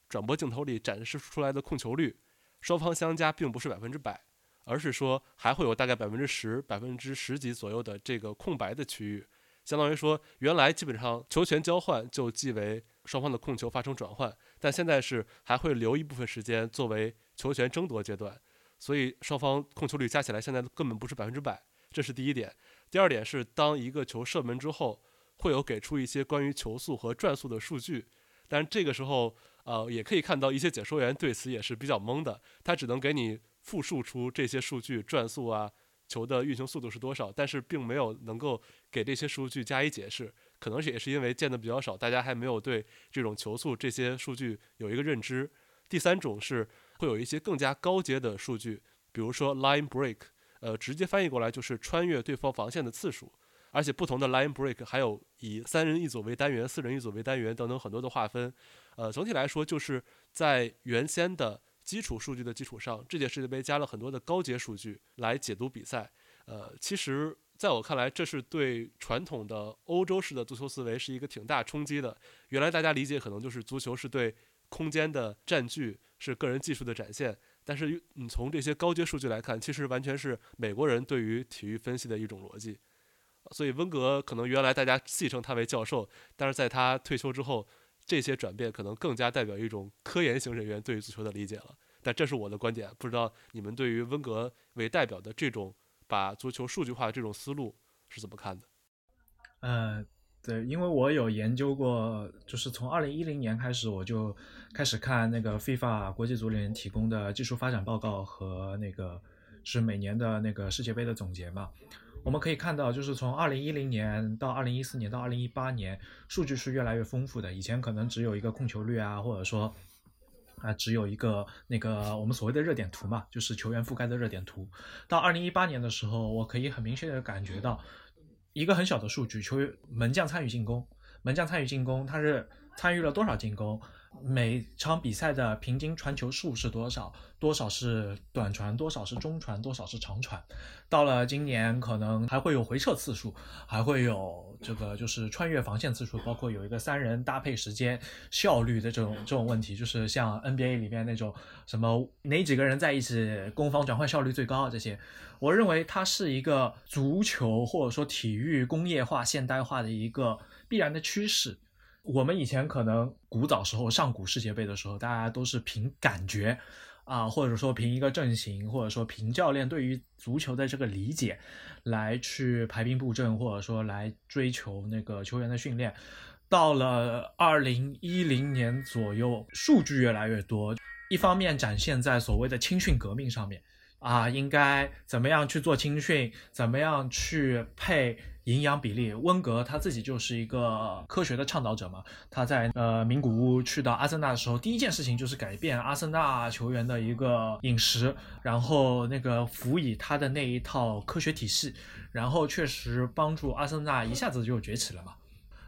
转播镜头里展示出来的控球率，双方相加并不是百分之百，而是说还会有大概百分之十、百分之十几左右的这个空白的区域，相当于说原来基本上球权交换就即为双方的控球发生转换，但现在是还会留一部分时间作为球权争夺阶段。所以双方控球率加起来现在根本不是百分之百，这是第一点。第二点是，当一个球射门之后，会有给出一些关于球速和转速的数据，但这个时候，呃，也可以看到一些解说员对此也是比较懵的，他只能给你复述出这些数据，转速啊，球的运行速度是多少，但是并没有能够给这些数据加以解释。可能是也是因为见的比较少，大家还没有对这种球速这些数据有一个认知。第三种是。会有一些更加高阶的数据，比如说 line break，呃，直接翻译过来就是穿越对方防线的次数，而且不同的 line break 还有以三人一组为单元、四人一组为单元等等很多的划分。呃，总体来说就是在原先的基础数据的基础上，这届世界杯加了很多的高阶数据来解读比赛。呃，其实在我看来，这是对传统的欧洲式的足球思维是一个挺大冲击的。原来大家理解可能就是足球是对空间的占据。是个人技术的展现，但是你从这些高阶数据来看，其实完全是美国人对于体育分析的一种逻辑。所以温格可能原来大家戏称他为教授，但是在他退休之后，这些转变可能更加代表一种科研型人员对于足球的理解了。但这是我的观点，不知道你们对于温格为代表的这种把足球数据化这种思路是怎么看的？呃。对，因为我有研究过，就是从二零一零年开始，我就开始看那个 FIFA 国际足联提供的技术发展报告和那个是每年的那个世界杯的总结嘛。我们可以看到，就是从二零一零年到二零一四年到二零一八年，数据是越来越丰富的。以前可能只有一个控球率啊，或者说啊，只有一个那个我们所谓的热点图嘛，就是球员覆盖的热点图。到二零一八年的时候，我可以很明确的感觉到。一个很小的数据，球员门将参与进攻，门将参与进攻，他是参与了多少进攻？每场比赛的平均传球数是多少？多少是短传？多少是中传？多少是长传？到了今年，可能还会有回撤次数，还会有这个就是穿越防线次数，包括有一个三人搭配时间效率的这种这种问题，就是像 NBA 里面那种什么哪几个人在一起攻防转换效率最高啊这些。我认为它是一个足球或者说体育工业化现代化的一个必然的趋势。我们以前可能古早时候上古世界杯的时候，大家都是凭感觉，啊，或者说凭一个阵型，或者说凭教练对于足球的这个理解，来去排兵布阵，或者说来追求那个球员的训练。到了二零一零年左右，数据越来越多，一方面展现在所谓的青训革命上面，啊，应该怎么样去做青训，怎么样去配。营养比例，温格他自己就是一个科学的倡导者嘛。他在呃名古屋去到阿森纳的时候，第一件事情就是改变阿森纳球员的一个饮食，然后那个辅以他的那一套科学体系，然后确实帮助阿森纳一下子就崛起了嘛。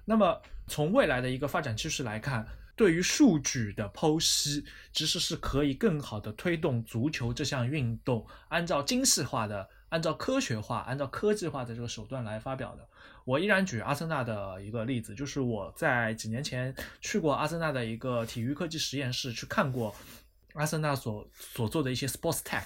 那么从未来的一个发展趋势来看，对于数据的剖析，其实是可以更好的推动足球这项运动，按照精细化的。按照科学化、按照科技化的这个手段来发表的。我依然举阿森纳的一个例子，就是我在几年前去过阿森纳的一个体育科技实验室，去看过阿森纳所所做的一些 sports tech，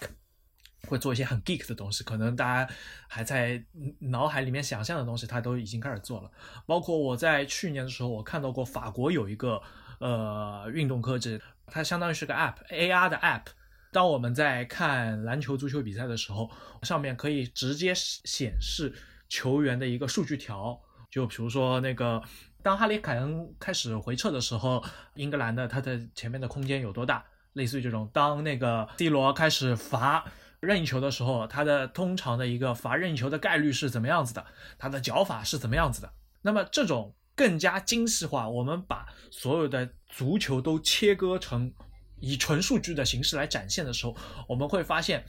会做一些很 geek 的东西，可能大家还在脑海里面想象的东西，他都已经开始做了。包括我在去年的时候，我看到过法国有一个呃运动科技，它相当于是个 app，AR 的 app。当我们在看篮球、足球比赛的时候，上面可以直接显示球员的一个数据条。就比如说，那个当哈里凯恩开始回撤的时候，英格兰的他的前面的空间有多大？类似于这种。当那个 C 罗开始罚任意球的时候，他的通常的一个罚任意球的概率是怎么样子的？他的脚法是怎么样子的？那么这种更加精细化，我们把所有的足球都切割成。以纯数据的形式来展现的时候，我们会发现，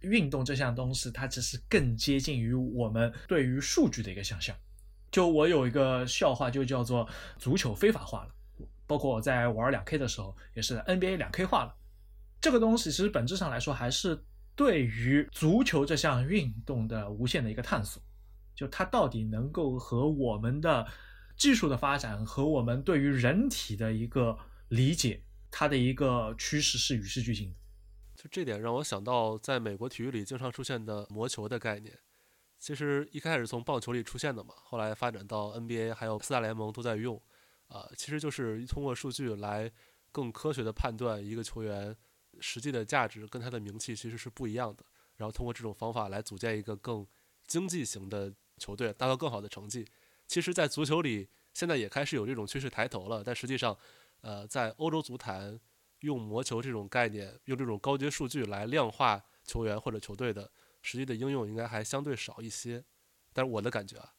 运动这项东西它只是更接近于我们对于数据的一个想象。就我有一个笑话，就叫做足球非法化了。包括我在玩两 K 的时候，也是 NBA 两 K 化了。这个东西其实本质上来说，还是对于足球这项运动的无限的一个探索，就它到底能够和我们的技术的发展和我们对于人体的一个理解，它的一个趋势是与时俱进的。就这点让我想到，在美国体育里经常出现的魔球的概念，其实一开始从棒球里出现的嘛，后来发展到 NBA 还有四大联盟都在用，啊，其实就是通过数据来更科学的判断一个球员实际的价值跟他的名气其实是不一样的，然后通过这种方法来组建一个更经济型的球队，达到更好的成绩。其实，在足球里现在也开始有这种趋势抬头了，但实际上，呃，在欧洲足坛。用魔球这种概念，用这种高阶数据来量化球员或者球队的实际的应用，应该还相对少一些。但是我的感觉啊，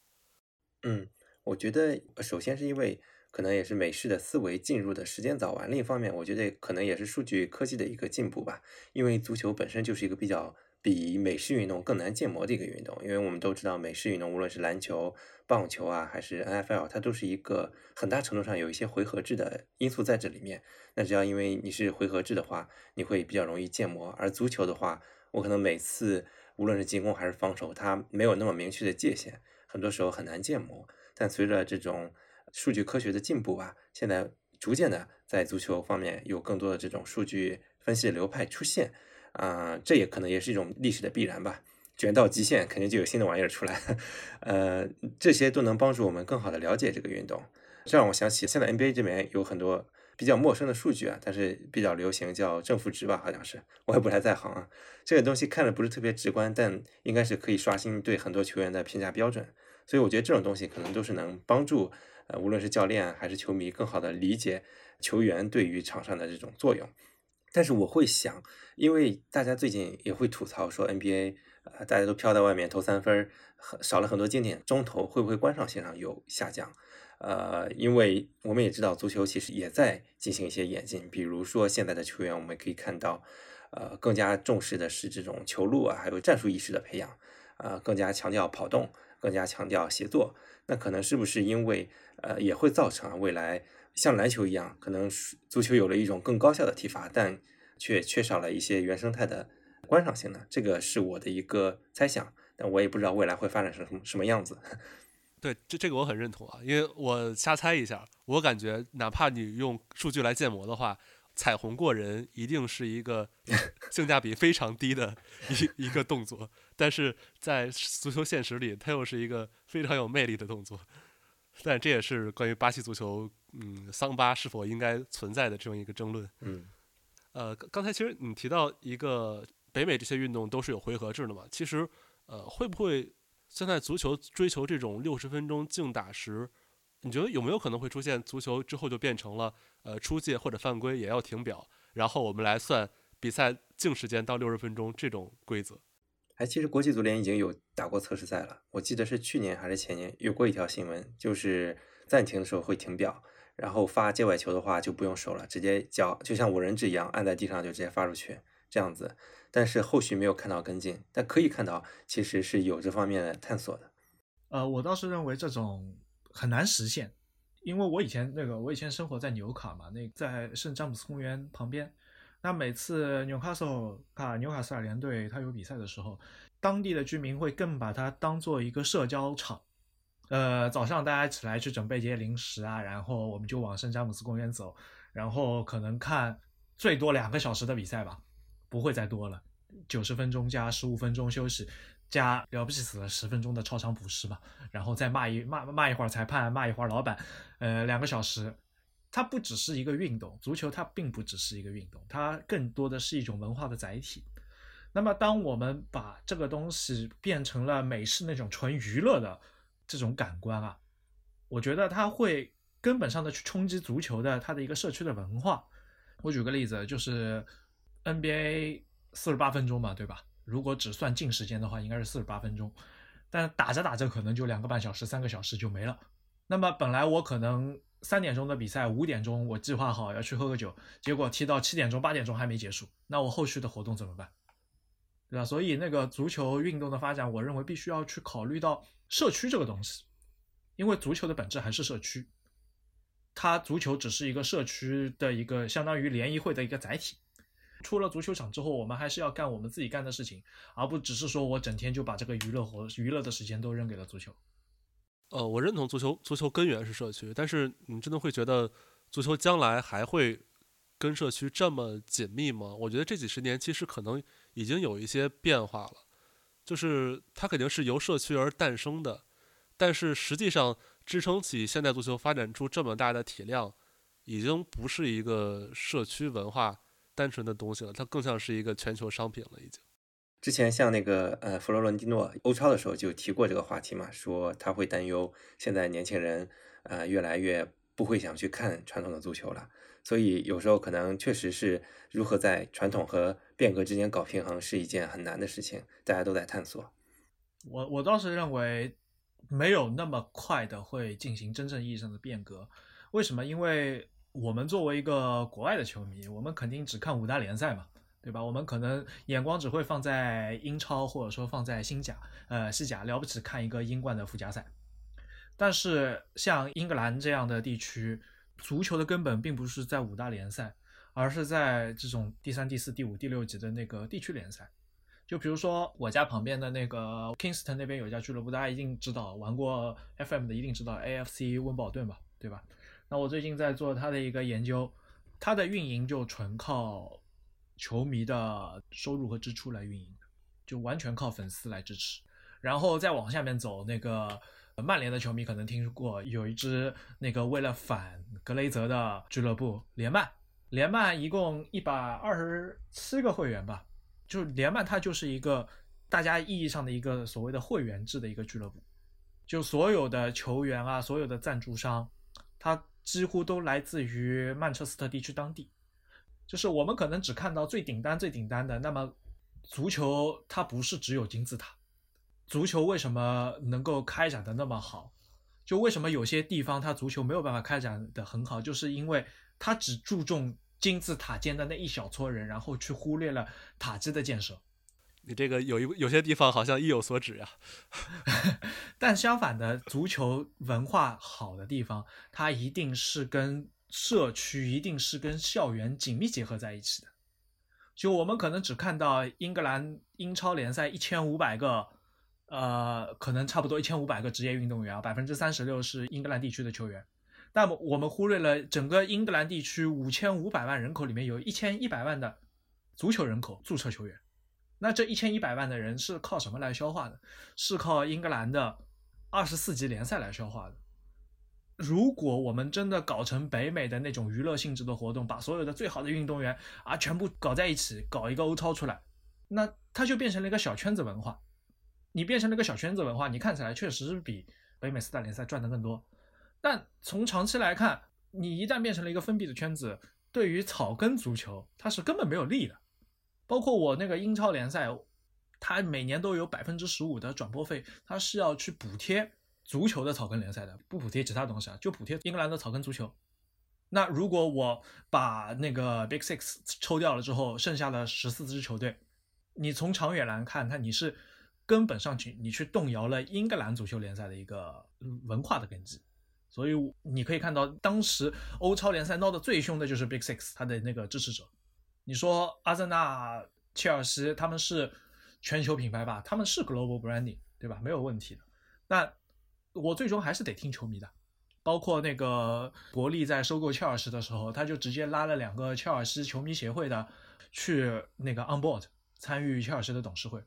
嗯，我觉得首先是因为可能也是美式的思维进入的时间早完，另一方面，我觉得可能也是数据科技的一个进步吧。因为足球本身就是一个比较。比美式运动更难建模的一个运动，因为我们都知道美式运动，无论是篮球、棒球啊，还是 NFL，它都是一个很大程度上有一些回合制的因素在这里面。那只要因为你是回合制的话，你会比较容易建模。而足球的话，我可能每次无论是进攻还是防守，它没有那么明确的界限，很多时候很难建模。但随着这种数据科学的进步吧，现在逐渐的在足球方面有更多的这种数据分析流派出现。啊，这也可能也是一种历史的必然吧。卷到极限，肯定就有新的玩意儿出来。呃，这些都能帮助我们更好的了解这个运动。这让我想起，现在 NBA 这边有很多比较陌生的数据啊，但是比较流行，叫正负值吧，好像是。我也不太在行啊。这个东西看着不是特别直观，但应该是可以刷新对很多球员的评价标准。所以我觉得这种东西可能都是能帮助呃，无论是教练还是球迷，更好的理解球员对于场上的这种作用。但是我会想，因为大家最近也会吐槽说 NBA，呃，大家都飘在外面投三分，少了很多经典中投，会不会观赏性上有下降？呃，因为我们也知道足球其实也在进行一些演进，比如说现在的球员，我们可以看到，呃，更加重视的是这种球路啊，还有战术意识的培养，呃，更加强调跑动，更加强调协作。那可能是不是因为，呃，也会造成未来？像篮球一样，可能足球有了一种更高效的踢法，但却缺少了一些原生态的观赏性呢？这个是我的一个猜想，但我也不知道未来会发展成什么什么样子。对，这这个我很认同啊，因为我瞎猜一下，我感觉哪怕你用数据来建模的话，彩虹过人一定是一个 性价比非常低的一一个动作，但是在足球现实里，它又是一个非常有魅力的动作。但这也是关于巴西足球，嗯，桑巴是否应该存在的这样一个争论。嗯，呃，刚才其实你提到一个北美这些运动都是有回合制的嘛？其实，呃，会不会现在足球追求这种六十分钟竞打时，你觉得有没有可能会出现足球之后就变成了呃出界或者犯规也要停表，然后我们来算比赛净时间到六十分钟这种规则？哎，其实国际足联已经有打过测试赛了，我记得是去年还是前年有过一条新闻，就是暂停的时候会停表，然后发界外球的话就不用守了，直接脚就像五人制一样按在地上就直接发出去这样子。但是后续没有看到跟进，但可以看到其实是有这方面的探索的。呃，我倒是认为这种很难实现，因为我以前那个我以前生活在纽卡嘛，那在圣詹姆斯公园旁边。那每次纽卡斯尔啊，纽卡斯尔联队他有比赛的时候，当地的居民会更把它当做一个社交场。呃，早上大家起来去准备一些零食啊，然后我们就往圣詹姆斯公园走，然后可能看最多两个小时的比赛吧，不会再多了。九十分钟加十五分钟休息，加了不起死了十分钟的超长补时吧，然后再骂一骂骂一会儿裁判，骂一会儿老板，呃，两个小时。它不只是一个运动，足球它并不只是一个运动，它更多的是一种文化的载体。那么，当我们把这个东西变成了美式那种纯娱乐的这种感官啊，我觉得它会根本上的去冲击足球的它的一个社区的文化。我举个例子，就是 NBA 四十八分钟嘛，对吧？如果只算净时间的话，应该是四十八分钟，但打着打着可能就两个半小时、三个小时就没了。那么本来我可能。三点钟的比赛，五点钟我计划好要去喝个酒，结果踢到七点钟、八点钟还没结束，那我后续的活动怎么办？对吧？所以那个足球运动的发展，我认为必须要去考虑到社区这个东西，因为足球的本质还是社区，它足球只是一个社区的一个相当于联谊会的一个载体，出了足球场之后，我们还是要干我们自己干的事情，而不只是说我整天就把这个娱乐活娱乐的时间都扔给了足球。呃，我认同足球，足球根源是社区，但是你真的会觉得足球将来还会跟社区这么紧密吗？我觉得这几十年其实可能已经有一些变化了，就是它肯定是由社区而诞生的，但是实际上支撑起现代足球发展出这么大的体量，已经不是一个社区文化单纯的东西了，它更像是一个全球商品了，已经。之前像那个呃弗洛伦蒂诺欧超的时候就提过这个话题嘛，说他会担忧现在年轻人呃越来越不会想去看传统的足球了，所以有时候可能确实是如何在传统和变革之间搞平衡是一件很难的事情，大家都在探索。我我倒是认为没有那么快的会进行真正意义上的变革，为什么？因为我们作为一个国外的球迷，我们肯定只看五大联赛嘛。对吧？我们可能眼光只会放在英超，或者说放在新甲，呃，西甲了不起看一个英冠的附加赛。但是像英格兰这样的地区，足球的根本并不是在五大联赛，而是在这种第三、第四、第五、第六级的那个地区联赛。就比如说我家旁边的那个 Kingston 那边有一家俱乐部，大家一定知道，玩过 FM 的一定知道 AFC 温堡顿吧？对吧？那我最近在做它的一个研究，它的运营就纯靠。球迷的收入和支出来运营，就完全靠粉丝来支持。然后再往下面走，那个曼联的球迷可能听过有一支那个为了反格雷泽的俱乐部联曼，联曼一共一百二十七个会员吧，就是联曼它就是一个大家意义上的一个所谓的会员制的一个俱乐部，就所有的球员啊，所有的赞助商，它几乎都来自于曼彻斯特地区当地。就是我们可能只看到最顶端、最顶端的。那么，足球它不是只有金字塔。足球为什么能够开展的那么好？就为什么有些地方它足球没有办法开展的很好？就是因为它只注重金字塔尖的那一小撮人，然后去忽略了塔基的建设。你这个有一有些地方好像意有所指呀。但相反的，足球文化好的地方，它一定是跟。社区一定是跟校园紧密结合在一起的。就我们可能只看到英格兰英超联赛一千五百个，呃，可能差不多一千五百个职业运动员啊，百分之三十六是英格兰地区的球员。那么我们忽略了整个英格兰地区五千五百万人口里面有一千一百万的足球人口注册球员。那这一千一百万的人是靠什么来消化的？是靠英格兰的二十四级联赛来消化的。如果我们真的搞成北美的那种娱乐性质的活动，把所有的最好的运动员啊全部搞在一起，搞一个欧超出来，那它就变成了一个小圈子文化。你变成了一个小圈子文化，你看起来确实是比北美四大联赛赚的更多。但从长期来看，你一旦变成了一个封闭的圈子，对于草根足球它是根本没有利的。包括我那个英超联赛，它每年都有百分之十五的转播费，它是要去补贴。足球的草根联赛的不补贴其他东西啊，就补贴英格兰的草根足球。那如果我把那个 Big Six 抽掉了之后，剩下的十四支球队，你从长远来看，看你是根本上去你去动摇了英格兰足球联赛的一个文化的根基。所以你可以看到，当时欧超联赛闹得最凶的就是 Big Six，他的那个支持者。你说阿森纳、切尔西他们是全球品牌吧？他们是 Global Branding，对吧？没有问题的。那我最终还是得听球迷的，包括那个伯利在收购切尔西的时候，他就直接拉了两个切尔西球迷协会的去那个 on board 参与切尔西的董事会，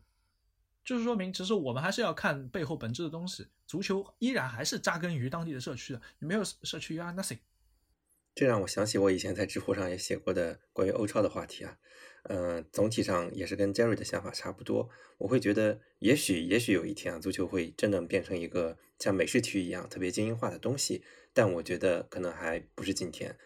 就是说明其实我们还是要看背后本质的东西，足球依然还是扎根于当地的社区的，没有社区 you are nothing。这让我想起我以前在知乎上也写过的关于欧超的话题啊。呃，总体上也是跟 Jerry 的想法差不多。我会觉得，也许也许有一天啊，足球会真的变成一个像美式体育一样特别精英化的东西。但我觉得可能还不是今天。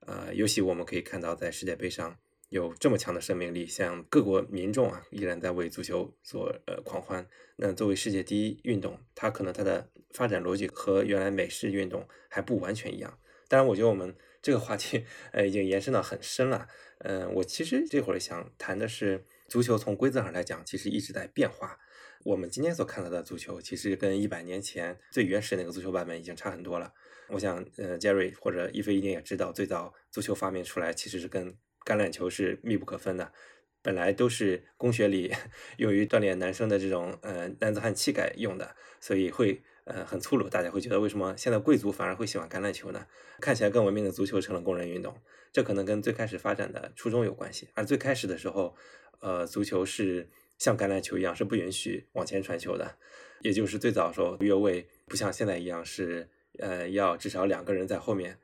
呃，尤其我们可以看到，在世界杯上有这么强的生命力，像各国民众啊，依然在为足球所呃狂欢。那作为世界第一运动，它可能它的发展逻辑和原来美式运动还不完全一样。当然，我觉得我们这个话题呃已经延伸到很深了。嗯，我其实这会儿想谈的是足球从规则上来讲，其实一直在变化。我们今天所看到的足球，其实跟一百年前最原始那个足球版本已经差很多了。我想，呃，Jerry 或者一飞一定也知道，最早足球发明出来其实是跟橄榄球是密不可分的。本来都是工学里 用于锻炼男生的这种呃男子汉气概用的，所以会呃很粗鲁。大家会觉得为什么现在贵族反而会喜欢橄榄球呢？看起来更文明的足球成了工人运动，这可能跟最开始发展的初衷有关系。而最开始的时候，呃，足球是像橄榄球一样是不允许往前传球的，也就是最早的时候越位不像现在一样是呃要至少两个人在后面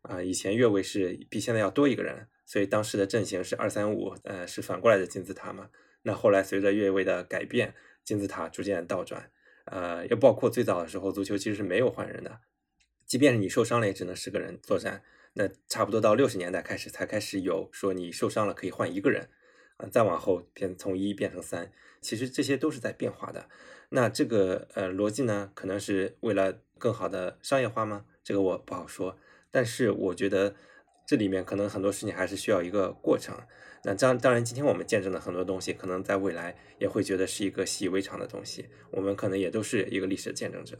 啊，以前越位是比现在要多一个人。所以当时的阵型是二三五，呃，是反过来的金字塔嘛。那后来随着越位的改变，金字塔逐渐倒转，呃，又包括最早的时候，足球其实是没有换人的，即便是你受伤了，也只能十个人作战。那差不多到六十年代开始，才开始有说你受伤了可以换一个人，啊，再往后变从一变成三，其实这些都是在变化的。那这个呃逻辑呢，可能是为了更好的商业化吗？这个我不好说，但是我觉得。这里面可能很多事情还是需要一个过程。那当当然，今天我们见证的很多东西，可能在未来也会觉得是一个习以为常的东西。我们可能也都是一个历史的见证者。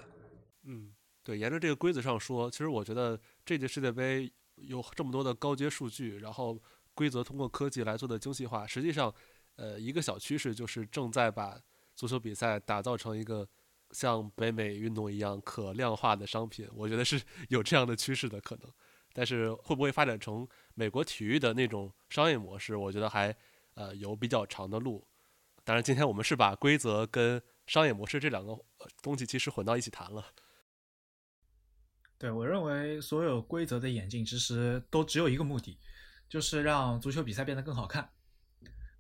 嗯，对，沿着这个规则上说，其实我觉得这届世界杯有这么多的高阶数据，然后规则通过科技来做的精细化，实际上，呃，一个小趋势就是正在把足球比赛打造成一个像北美运动一样可量化的商品。我觉得是有这样的趋势的可能。但是会不会发展成美国体育的那种商业模式？我觉得还呃有比较长的路。当然，今天我们是把规则跟商业模式这两个东西其实混到一起谈了。对我认为，所有规则的演进其实都只有一个目的，就是让足球比赛变得更好看。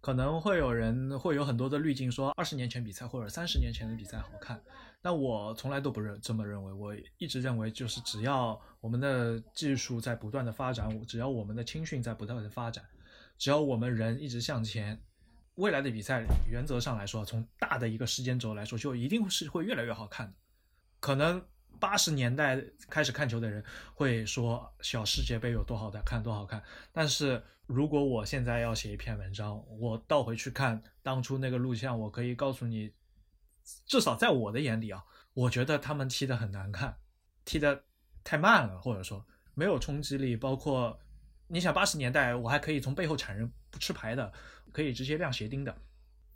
可能会有人会有很多的滤镜，说二十年前比赛或者三十年前的比赛好看。但我从来都不认这么认为，我一直认为就是只要我们的技术在不断的发展，只要我们的青训在不断的发展，只要我们人一直向前，未来的比赛原则上来说，从大的一个时间轴来说，就一定是会越来越好看的。可能八十年代开始看球的人会说小世界杯有多好的看多好看，但是如果我现在要写一篇文章，我倒回去看当初那个录像，我可以告诉你。至少在我的眼里啊，我觉得他们踢得很难看，踢得太慢了，或者说没有冲击力。包括你想八十年代，我还可以从背后铲人不吃牌的，可以直接亮鞋钉的，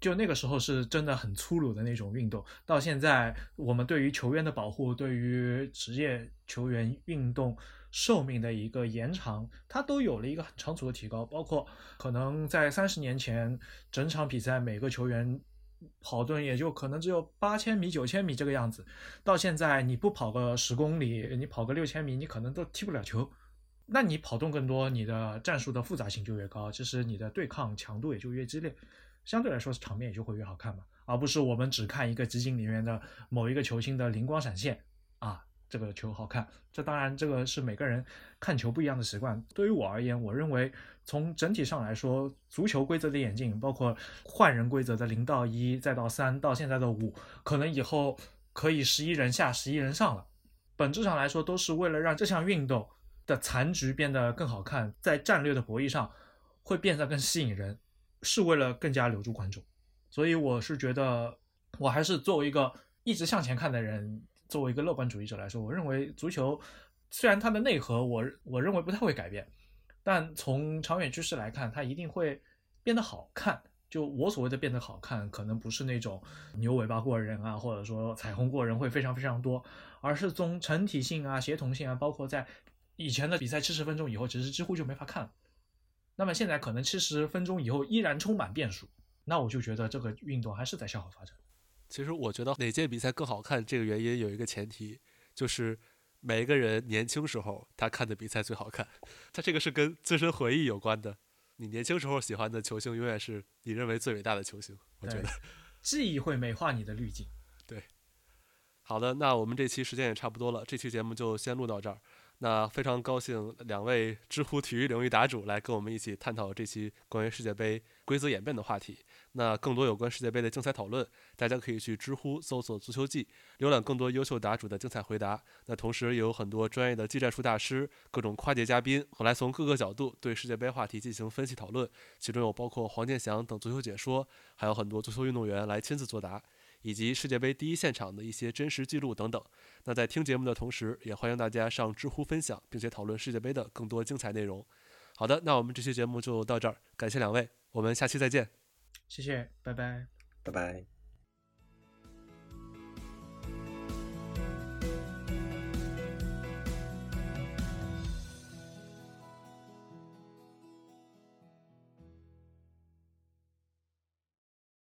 就那个时候是真的很粗鲁的那种运动。到现在，我们对于球员的保护，对于职业球员运动寿命的一个延长，它都有了一个很长足的提高。包括可能在三十年前，整场比赛每个球员。跑动也就可能只有八千米、九千米这个样子，到现在你不跑个十公里，你跑个六千米，你可能都踢不了球。那你跑动更多，你的战术的复杂性就越高，其实你的对抗强度也就越激烈，相对来说场面也就会越好看嘛，而不是我们只看一个集锦里面的某一个球星的灵光闪现啊。这个球好看，这当然这个是每个人看球不一样的习惯。对于我而言，我认为从整体上来说，足球规则的演进，包括换人规则的零到一，再到三，到现在的五，可能以后可以十一人下，十一人上了。本质上来说，都是为了让这项运动的残局变得更好看，在战略的博弈上会变得更吸引人，是为了更加留住观众。所以我是觉得，我还是作为一个一直向前看的人。作为一个乐观主义者来说，我认为足球虽然它的内核我我认为不太会改变，但从长远趋势来看，它一定会变得好看。就我所谓的变得好看，可能不是那种牛尾巴过人啊，或者说彩虹过人会非常非常多，而是从整体性啊、协同性啊，包括在以前的比赛七十分钟以后，其实几乎就没法看了。那么现在可能七十分钟以后依然充满变数，那我就觉得这个运动还是在向好发展。其实我觉得哪届比赛更好看，这个原因有一个前提，就是每一个人年轻时候他看的比赛最好看。他这个是跟自身回忆有关的。你年轻时候喜欢的球星，永远是你认为最伟大的球星。我觉得记忆会美化你的滤镜。对，好的，那我们这期时间也差不多了，这期节目就先录到这儿。那非常高兴，两位知乎体育领域答主来跟我们一起探讨这期关于世界杯规则演变的话题。那更多有关世界杯的精彩讨论，大家可以去知乎搜索“足球季”，浏览更多优秀答主的精彩回答。那同时也有很多专业的技战术大师、各种跨界嘉宾，来从各个角度对世界杯话题进行分析讨论。其中有包括黄健翔等足球解说，还有很多足球运动员来亲自作答。以及世界杯第一现场的一些真实记录等等。那在听节目的同时，也欢迎大家上知乎分享，并且讨论世界杯的更多精彩内容。好的，那我们这期节目就到这儿，感谢两位，我们下期再见。谢谢，拜拜。拜拜。